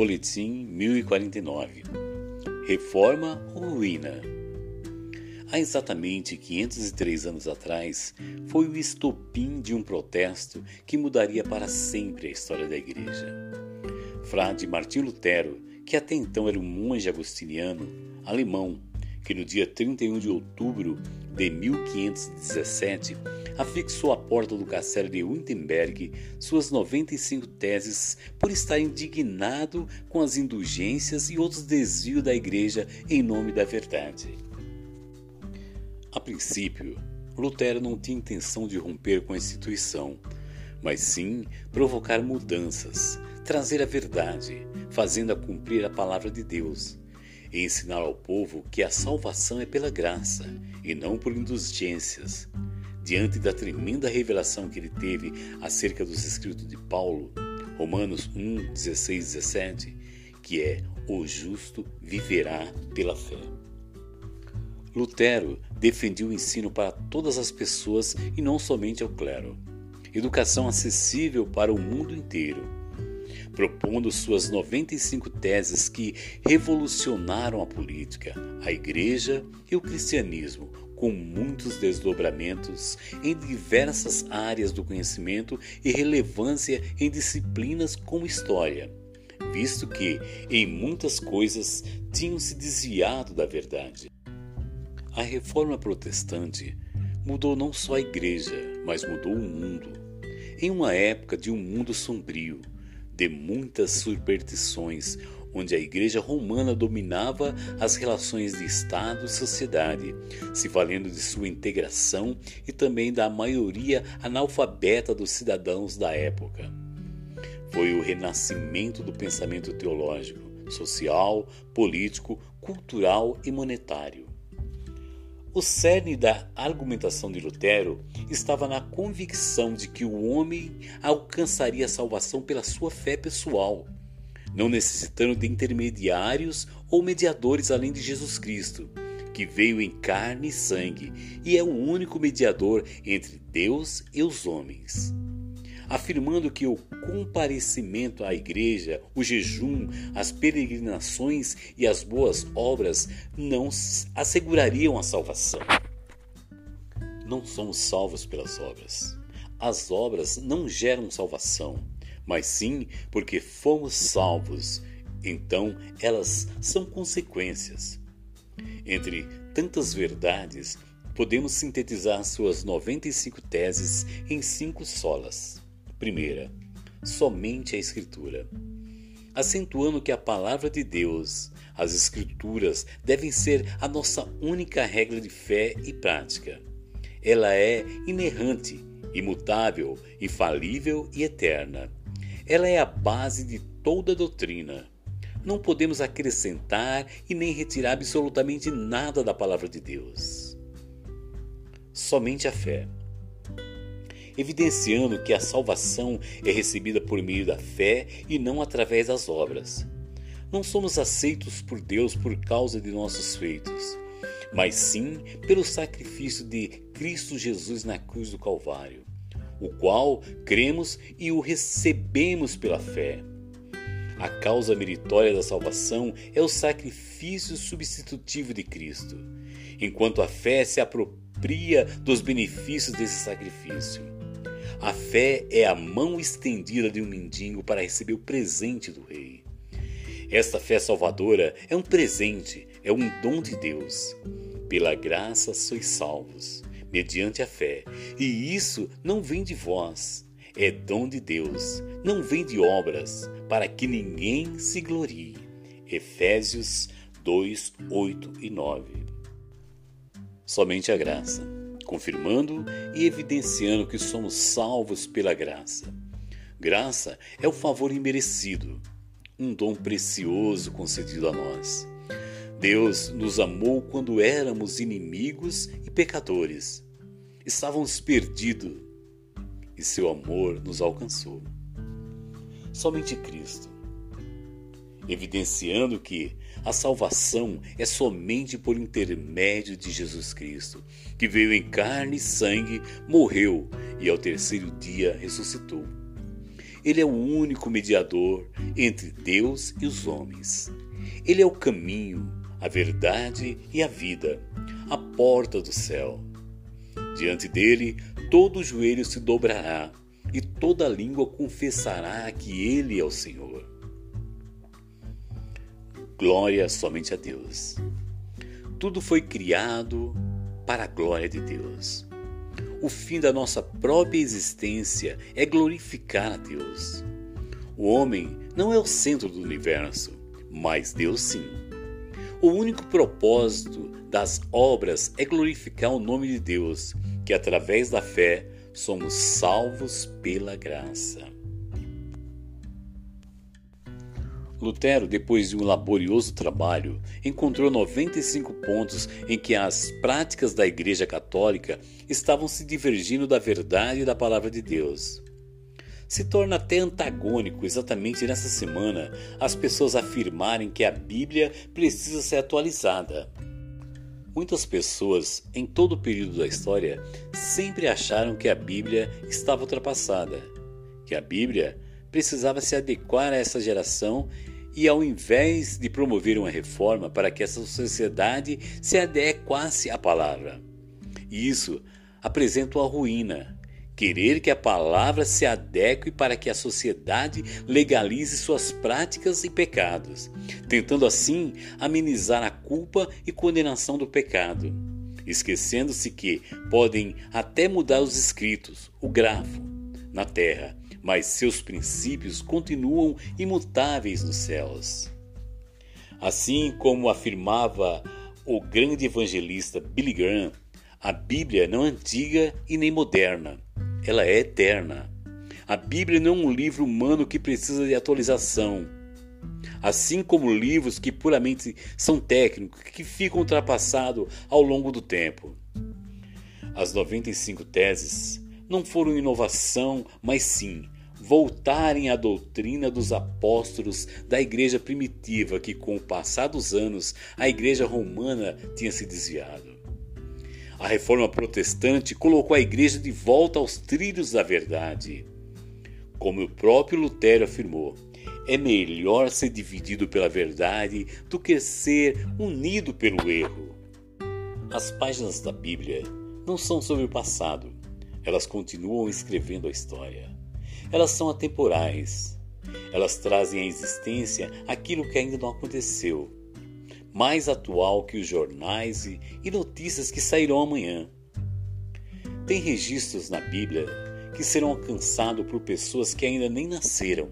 Boletim 1049 Reforma ou ruína? Há exatamente 503 anos atrás, foi o estopim de um protesto que mudaria para sempre a história da Igreja. Frade Martim Lutero, que até então era um monge agostiniano alemão, que no dia 31 de outubro de 1517 afixou à porta do castelo de Wittenberg suas 95 teses por estar indignado com as indulgências e outros desvios da igreja em nome da verdade. A princípio, Lutero não tinha intenção de romper com a instituição, mas sim provocar mudanças, trazer a verdade, fazendo-a cumprir a palavra de Deus e ensinar ao povo que a salvação é pela graça e não por indulgências. Diante da tremenda revelação que ele teve acerca dos escritos de Paulo, Romanos 1, 16 17, que é: O justo viverá pela fé. Lutero defendia o ensino para todas as pessoas e não somente ao clero. Educação acessível para o mundo inteiro propondo suas 95 teses que revolucionaram a política, a igreja e o cristianismo, com muitos desdobramentos em diversas áreas do conhecimento e relevância em disciplinas como história, visto que, em muitas coisas, tinham se desviado da verdade. A reforma protestante mudou não só a igreja, mas mudou o mundo. Em uma época de um mundo sombrio, de muitas superstições, onde a Igreja Romana dominava as relações de Estado e sociedade, se valendo de sua integração e também da maioria analfabeta dos cidadãos da época. Foi o renascimento do pensamento teológico, social, político, cultural e monetário. O cerne da argumentação de Lutero estava na convicção de que o homem alcançaria a salvação pela sua fé pessoal, não necessitando de intermediários ou mediadores além de Jesus Cristo, que veio em carne e sangue e é o único mediador entre Deus e os homens afirmando que o comparecimento à igreja, o jejum, as peregrinações e as boas obras não assegurariam a salvação. Não somos salvos pelas obras. As obras não geram salvação, mas sim porque fomos salvos. Então elas são consequências. Entre tantas verdades, podemos sintetizar suas 95 teses em cinco solas. Primeira, somente a Escritura. Acentuando que a palavra de Deus, as Escrituras, devem ser a nossa única regra de fé e prática. Ela é inerrante, imutável, infalível e eterna. Ela é a base de toda doutrina. Não podemos acrescentar e nem retirar absolutamente nada da palavra de Deus. Somente a fé evidenciando que a salvação é recebida por meio da fé e não através das obras. Não somos aceitos por Deus por causa de nossos feitos, mas sim pelo sacrifício de Cristo Jesus na cruz do Calvário, o qual cremos e o recebemos pela fé. A causa meritória da salvação é o sacrifício substitutivo de Cristo, enquanto a fé se apropria dos benefícios desse sacrifício. A fé é a mão estendida de um mendigo para receber o presente do rei. Esta fé salvadora é um presente, é um dom de Deus. Pela graça sois salvos, mediante a fé, e isso não vem de vós, é dom de Deus, não vem de obras, para que ninguém se glorie. Efésios 2, 8 e 9. Somente a graça confirmando e evidenciando que somos salvos pela graça. Graça é o favor imerecido, um dom precioso concedido a nós. Deus nos amou quando éramos inimigos e pecadores. Estávamos perdidos e seu amor nos alcançou. Somente Cristo, evidenciando que a salvação é somente por intermédio de Jesus Cristo, que veio em carne e sangue, morreu e ao terceiro dia ressuscitou. Ele é o único mediador entre Deus e os homens. Ele é o caminho, a verdade e a vida, a porta do céu. Diante dele, todo joelho se dobrará e toda língua confessará que ele é o Senhor. Glória somente a Deus. Tudo foi criado para a glória de Deus. O fim da nossa própria existência é glorificar a Deus. O homem não é o centro do universo, mas Deus sim. O único propósito das obras é glorificar o nome de Deus, que através da fé somos salvos pela graça. Lutero, depois de um laborioso trabalho, encontrou 95 pontos em que as práticas da Igreja Católica estavam se divergindo da verdade da palavra de Deus. Se torna até antagônico exatamente nessa semana as pessoas afirmarem que a Bíblia precisa ser atualizada. Muitas pessoas, em todo o período da história, sempre acharam que a Bíblia estava ultrapassada, que a Bíblia precisava se adequar a essa geração e, ao invés de promover uma reforma para que essa sociedade se adequasse à palavra. Isso apresenta uma ruína. Querer que a palavra se adeque para que a sociedade legalize suas práticas e pecados, tentando assim amenizar a culpa e condenação do pecado, esquecendo-se que podem até mudar os escritos, o grafo, na terra, mas seus princípios continuam imutáveis nos céus. Assim como afirmava o grande evangelista Billy Graham, a Bíblia não é antiga e nem moderna, ela é eterna. A Bíblia não é um livro humano que precisa de atualização, assim como livros que puramente são técnicos, que ficam ultrapassados ao longo do tempo. As 95 teses não foram inovação, mas sim voltarem à doutrina dos apóstolos da igreja primitiva que, com o passar dos anos, a igreja romana tinha se desviado. A reforma protestante colocou a igreja de volta aos trilhos da verdade. Como o próprio Lutero afirmou, é melhor ser dividido pela verdade do que ser unido pelo erro. As páginas da Bíblia não são sobre o passado, elas continuam escrevendo a história. Elas são atemporais. Elas trazem à existência aquilo que ainda não aconteceu, mais atual que os jornais e notícias que sairão amanhã. Tem registros na Bíblia que serão alcançados por pessoas que ainda nem nasceram.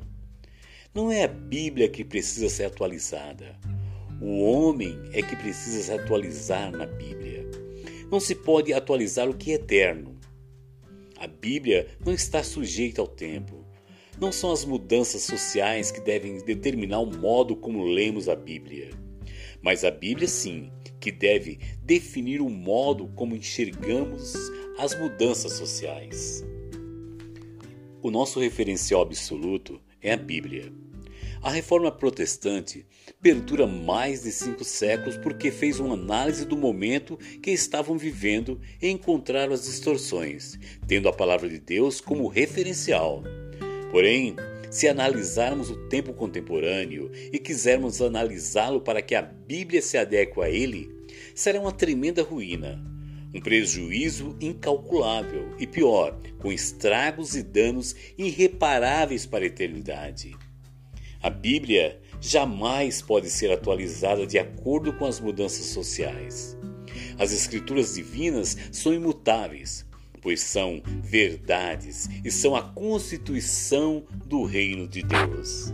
Não é a Bíblia que precisa ser atualizada. O homem é que precisa se atualizar na Bíblia. Não se pode atualizar o que é eterno. A Bíblia não está sujeita ao tempo. Não são as mudanças sociais que devem determinar o modo como lemos a Bíblia. Mas a Bíblia, sim, que deve definir o modo como enxergamos as mudanças sociais. O nosso referencial absoluto é a Bíblia. A reforma protestante perdura mais de cinco séculos porque fez uma análise do momento que estavam vivendo e encontraram as distorções, tendo a palavra de Deus como referencial. Porém, se analisarmos o tempo contemporâneo e quisermos analisá-lo para que a Bíblia se adeque a ele, será uma tremenda ruína, um prejuízo incalculável e pior, com estragos e danos irreparáveis para a eternidade. A Bíblia jamais pode ser atualizada de acordo com as mudanças sociais. As Escrituras divinas são imutáveis, pois são verdades e são a constituição do reino de Deus.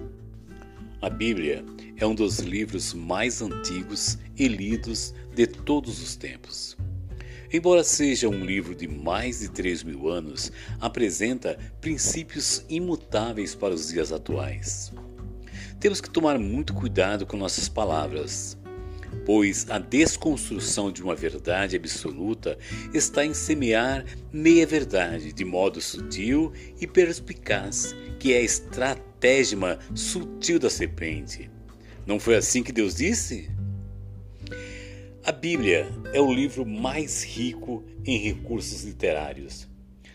A Bíblia é um dos livros mais antigos e lidos de todos os tempos. Embora seja um livro de mais de 3 mil anos, apresenta princípios imutáveis para os dias atuais. Temos que tomar muito cuidado com nossas palavras, pois a desconstrução de uma verdade absoluta está em semear meia-verdade de modo sutil e perspicaz, que é a estratégia sutil da serpente. Não foi assim que Deus disse? A Bíblia é o livro mais rico em recursos literários.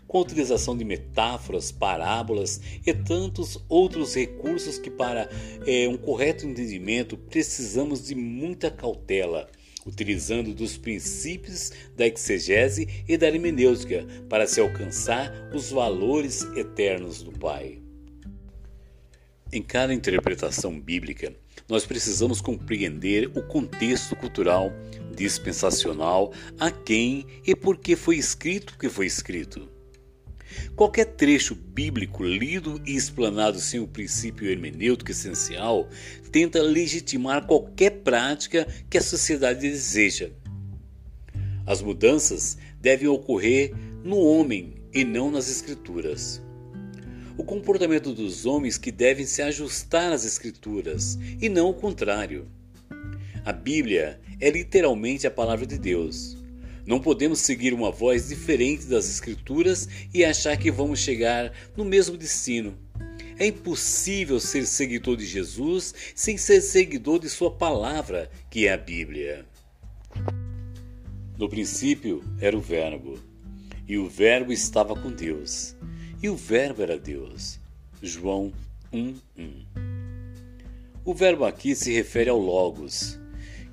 Com a utilização de metáforas, parábolas e tantos outros recursos que, para é, um correto entendimento, precisamos de muita cautela utilizando dos princípios da exegese e da hermenêutica para se alcançar os valores eternos do Pai. Em cada interpretação bíblica, nós precisamos compreender o contexto cultural dispensacional a quem e por que foi escrito o que foi escrito. Qualquer trecho bíblico lido e explanado sem o princípio hermenêutico essencial tenta legitimar qualquer prática que a sociedade deseja. As mudanças devem ocorrer no homem e não nas escrituras. O comportamento dos homens que devem se ajustar às escrituras e não o contrário. A Bíblia é literalmente a palavra de Deus. Não podemos seguir uma voz diferente das Escrituras e achar que vamos chegar no mesmo destino. É impossível ser seguidor de Jesus sem ser seguidor de Sua palavra, que é a Bíblia. No princípio era o Verbo, e o Verbo estava com Deus, e o Verbo era Deus. João 1:1. O verbo aqui se refere ao Logos,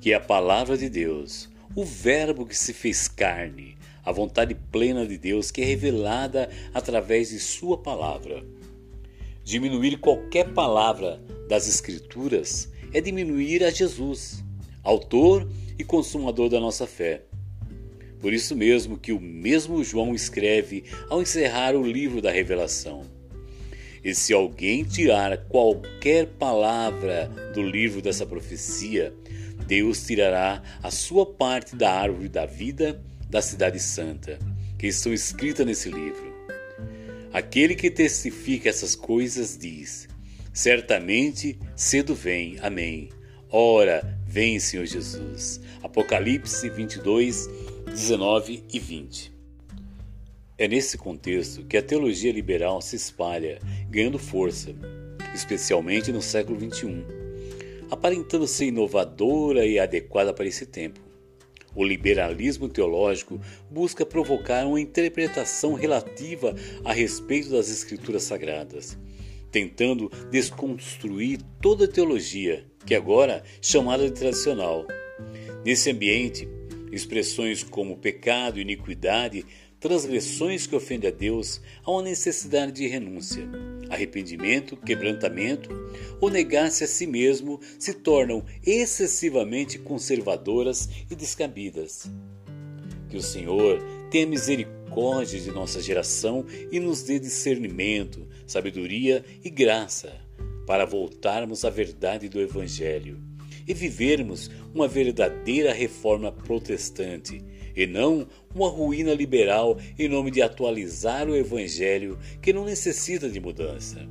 que é a palavra de Deus o Verbo que se fez carne, a vontade plena de Deus que é revelada através de Sua palavra. Diminuir qualquer palavra das Escrituras é diminuir a Jesus, autor e consumador da nossa fé. Por isso mesmo que o mesmo João escreve ao encerrar o livro da Revelação. E se alguém tirar qualquer palavra do livro dessa profecia, Deus tirará a sua parte da árvore da vida da cidade santa, que estão escritas nesse livro. Aquele que testifica essas coisas diz: Certamente cedo vem. Amém. Ora, vem, Senhor Jesus. Apocalipse 22, 19 e 20. É nesse contexto que a teologia liberal se espalha, ganhando força, especialmente no século XXI aparentando ser inovadora e adequada para esse tempo. O liberalismo teológico busca provocar uma interpretação relativa a respeito das Escrituras Sagradas, tentando desconstruir toda a teologia, que agora é chamada de tradicional. Nesse ambiente, expressões como pecado, iniquidade, transgressões que ofendem a Deus, há uma necessidade de renúncia arrependimento, quebrantamento ou negar-se a si mesmo se tornam excessivamente conservadoras e descabidas. Que o Senhor tenha misericórdia de nossa geração e nos dê discernimento, sabedoria e graça para voltarmos à verdade do Evangelho e vivermos uma verdadeira reforma protestante e não uma ruína liberal em nome de atualizar o Evangelho que não necessita de mudança.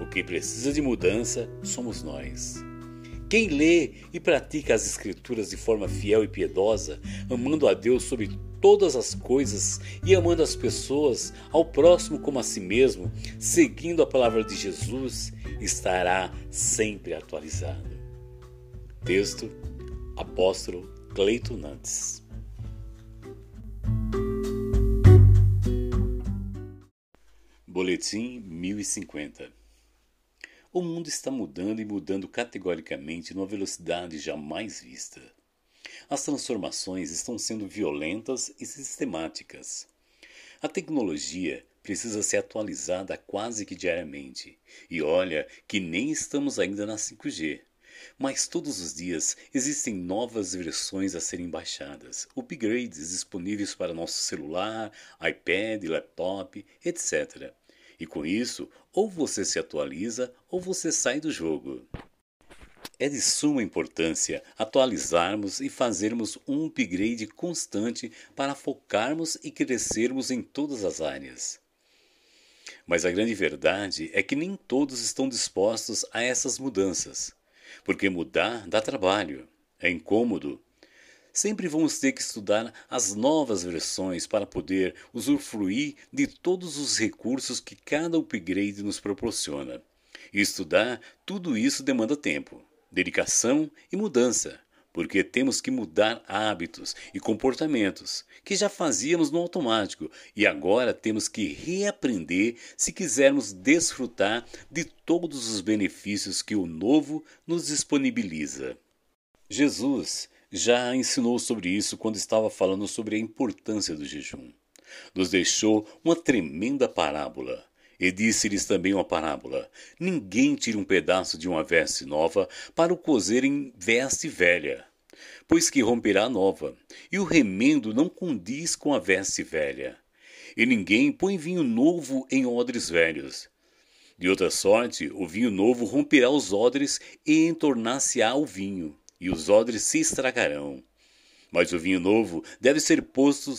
O que precisa de mudança somos nós. Quem lê e pratica as Escrituras de forma fiel e piedosa, amando a Deus sobre todas as coisas e amando as pessoas, ao próximo como a si mesmo, seguindo a palavra de Jesus, estará sempre atualizado. Texto Apóstolo Cleiton Nantes Boletim 1050 O mundo está mudando e mudando categoricamente numa velocidade jamais vista. As transformações estão sendo violentas e sistemáticas. A tecnologia precisa ser atualizada quase que diariamente. E olha que nem estamos ainda na 5G. Mas todos os dias existem novas versões a serem baixadas, upgrades disponíveis para nosso celular, iPad, laptop, etc. E com isso, ou você se atualiza ou você sai do jogo. É de suma importância atualizarmos e fazermos um upgrade constante para focarmos e crescermos em todas as áreas. Mas a grande verdade é que nem todos estão dispostos a essas mudanças, porque mudar dá trabalho, é incômodo Sempre vamos ter que estudar as novas versões para poder usufruir de todos os recursos que cada upgrade nos proporciona. E estudar tudo isso demanda tempo, dedicação e mudança. porque temos que mudar hábitos e comportamentos que já fazíamos no automático e agora temos que reaprender se quisermos desfrutar de todos os benefícios que o novo nos disponibiliza. Jesus já ensinou sobre isso quando estava falando sobre a importância do jejum. Nos deixou uma tremenda parábola. E disse-lhes também uma parábola: Ninguém tira um pedaço de uma veste nova para o cozer em veste velha, pois que romperá a nova, e o remendo não condiz com a veste velha. E ninguém põe vinho novo em odres velhos. De outra sorte, o vinho novo romperá os odres e entornar-se-á o vinho, e os odres se estragarão. Mas o vinho novo deve ser posto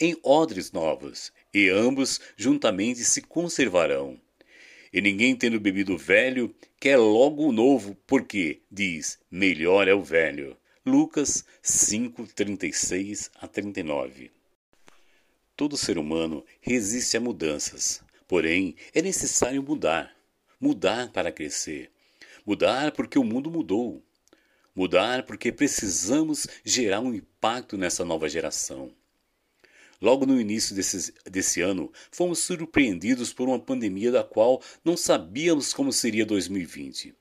em odres novos, e ambos juntamente se conservarão. E ninguém tendo bebido o velho, quer logo o novo, porque, diz, melhor é o velho. Lucas 5, 36 a 39. Todo ser humano resiste a mudanças, porém é necessário mudar. Mudar para crescer. Mudar porque o mundo mudou. Mudar porque precisamos gerar um impacto nessa nova geração. Logo no início desse, desse ano, fomos surpreendidos por uma pandemia da qual não sabíamos como seria 2020.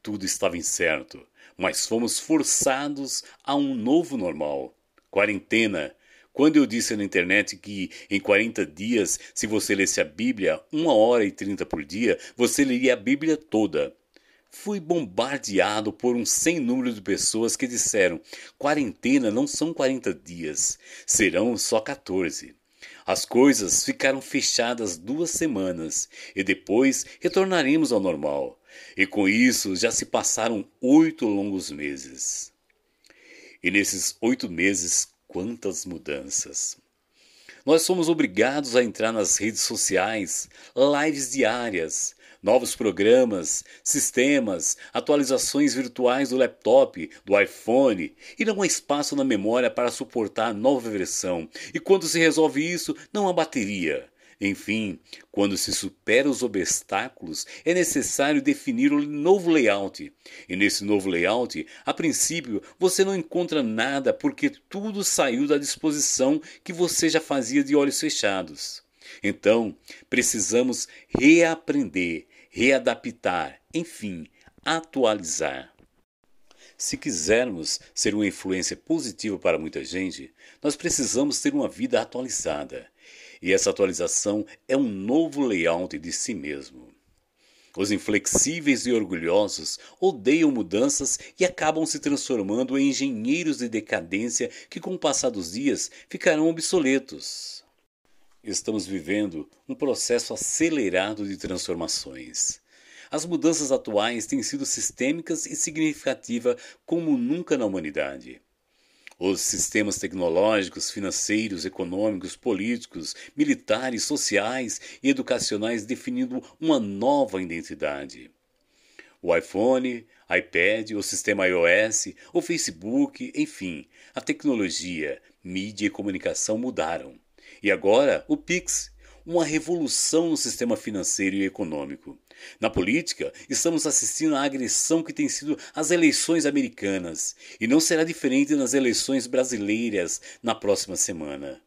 Tudo estava incerto, mas fomos forçados a um novo normal. Quarentena. Quando eu disse na internet que em 40 dias, se você lesse a Bíblia uma hora e 30 por dia, você leria a Bíblia toda fui bombardeado por um sem número de pessoas que disseram: quarentena não são 40 dias, serão só 14. As coisas ficaram fechadas duas semanas e depois retornaremos ao normal. E com isso já se passaram oito longos meses. E nesses oito meses, quantas mudanças! Nós somos obrigados a entrar nas redes sociais, lives diárias, novos programas, sistemas, atualizações virtuais do laptop, do iPhone, e não há espaço na memória para suportar a nova versão. E quando se resolve isso, não há bateria. Enfim, quando se supera os obstáculos, é necessário definir um novo layout. E nesse novo layout, a princípio, você não encontra nada porque tudo saiu da disposição que você já fazia de olhos fechados. Então, precisamos reaprender, readaptar, enfim, atualizar. Se quisermos ser uma influência positiva para muita gente, nós precisamos ter uma vida atualizada. E essa atualização é um novo layout de si mesmo. Os inflexíveis e orgulhosos odeiam mudanças e acabam se transformando em engenheiros de decadência que, com o passar dos dias, ficarão obsoletos. Estamos vivendo um processo acelerado de transformações. As mudanças atuais têm sido sistêmicas e significativas como nunca na humanidade. Os sistemas tecnológicos, financeiros, econômicos, políticos, militares, sociais e educacionais definindo uma nova identidade. O iPhone, iPad, o sistema iOS, o Facebook, enfim, a tecnologia, mídia e comunicação mudaram. E agora o Pix, uma revolução no sistema financeiro e econômico. Na política, estamos assistindo à agressão que tem sido as eleições americanas, e não será diferente nas eleições brasileiras na próxima semana.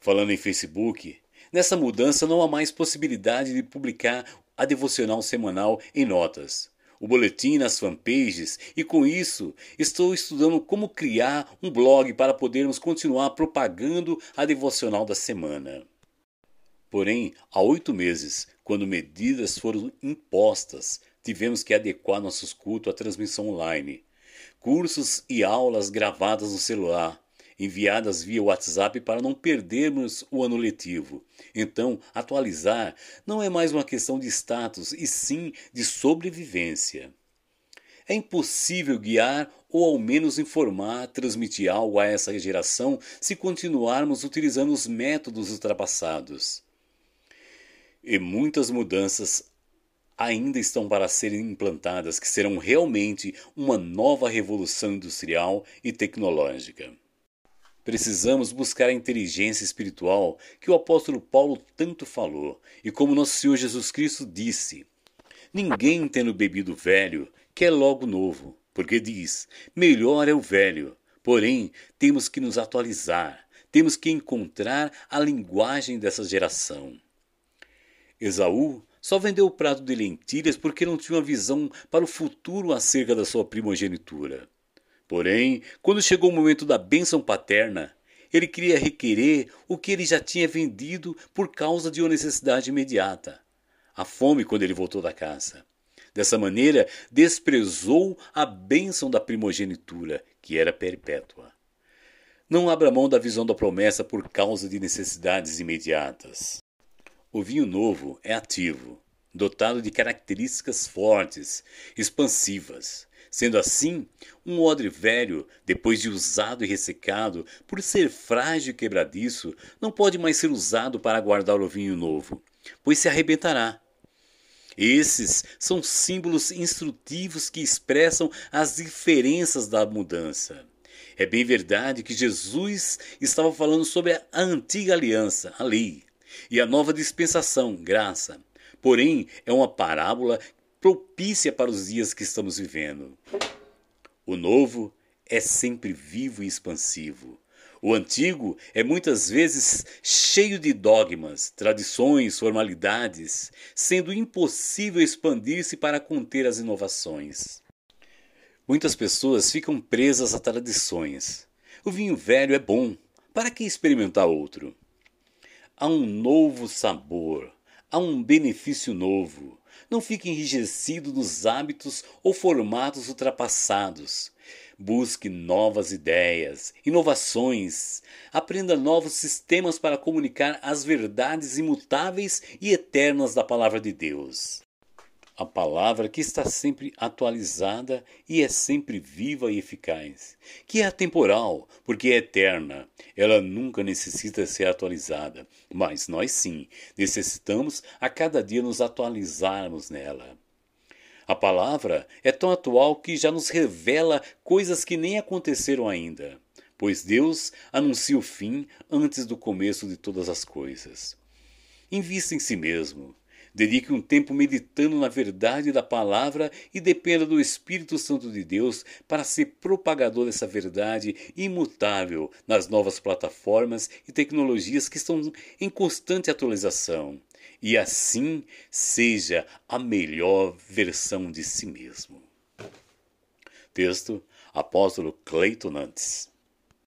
Falando em Facebook, nessa mudança não há mais possibilidade de publicar a devocional semanal em notas. O boletim nas fanpages e com isso estou estudando como criar um blog para podermos continuar propagando a devocional da semana. Porém, há oito meses, quando medidas foram impostas, tivemos que adequar nossos cultos à transmissão online. Cursos e aulas gravadas no celular, enviadas via WhatsApp para não perdermos o ano letivo. Então, atualizar não é mais uma questão de status, e sim de sobrevivência. É impossível guiar ou ao menos informar, transmitir algo a essa geração se continuarmos utilizando os métodos ultrapassados. E muitas mudanças ainda estão para serem implantadas que serão realmente uma nova revolução industrial e tecnológica. Precisamos buscar a inteligência espiritual que o apóstolo Paulo tanto falou, e como nosso Senhor Jesus Cristo disse: Ninguém tendo bebido velho quer logo novo, porque diz: melhor é o velho, porém temos que nos atualizar, temos que encontrar a linguagem dessa geração. Esaú só vendeu o prato de lentilhas porque não tinha uma visão para o futuro acerca da sua primogenitura. Porém, quando chegou o momento da bênção paterna, ele queria requerer o que ele já tinha vendido por causa de uma necessidade imediata: a fome quando ele voltou da caça. Dessa maneira, desprezou a bênção da primogenitura, que era perpétua. Não abra mão da visão da promessa por causa de necessidades imediatas. O vinho novo é ativo, dotado de características fortes, expansivas. Sendo assim, um odre velho, depois de usado e ressecado, por ser frágil e quebradiço, não pode mais ser usado para guardar o vinho novo, pois se arrebentará. Esses são símbolos instrutivos que expressam as diferenças da mudança. É bem verdade que Jesus estava falando sobre a antiga aliança, a lei, e a nova dispensação, graça. Porém, é uma parábola propícia para os dias que estamos vivendo. O novo é sempre vivo e expansivo. O antigo é muitas vezes cheio de dogmas, tradições, formalidades, sendo impossível expandir-se para conter as inovações. Muitas pessoas ficam presas a tradições. O vinho velho é bom, para que experimentar outro? Há um novo sabor, há um benefício novo. Não fique enrijecido nos hábitos ou formatos ultrapassados. Busque novas ideias, inovações. Aprenda novos sistemas para comunicar as verdades imutáveis e eternas da Palavra de Deus a palavra que está sempre atualizada e é sempre viva e eficaz, que é atemporal, porque é eterna. Ela nunca necessita ser atualizada, mas nós sim necessitamos a cada dia nos atualizarmos nela. A palavra é tão atual que já nos revela coisas que nem aconteceram ainda, pois Deus anuncia o fim antes do começo de todas as coisas. Invista em si mesmo Dedique um tempo meditando na verdade da palavra e dependa do Espírito Santo de Deus para ser propagador dessa verdade imutável nas novas plataformas e tecnologias que estão em constante atualização. E assim seja a melhor versão de si mesmo. Texto Apóstolo Cleiton Nantes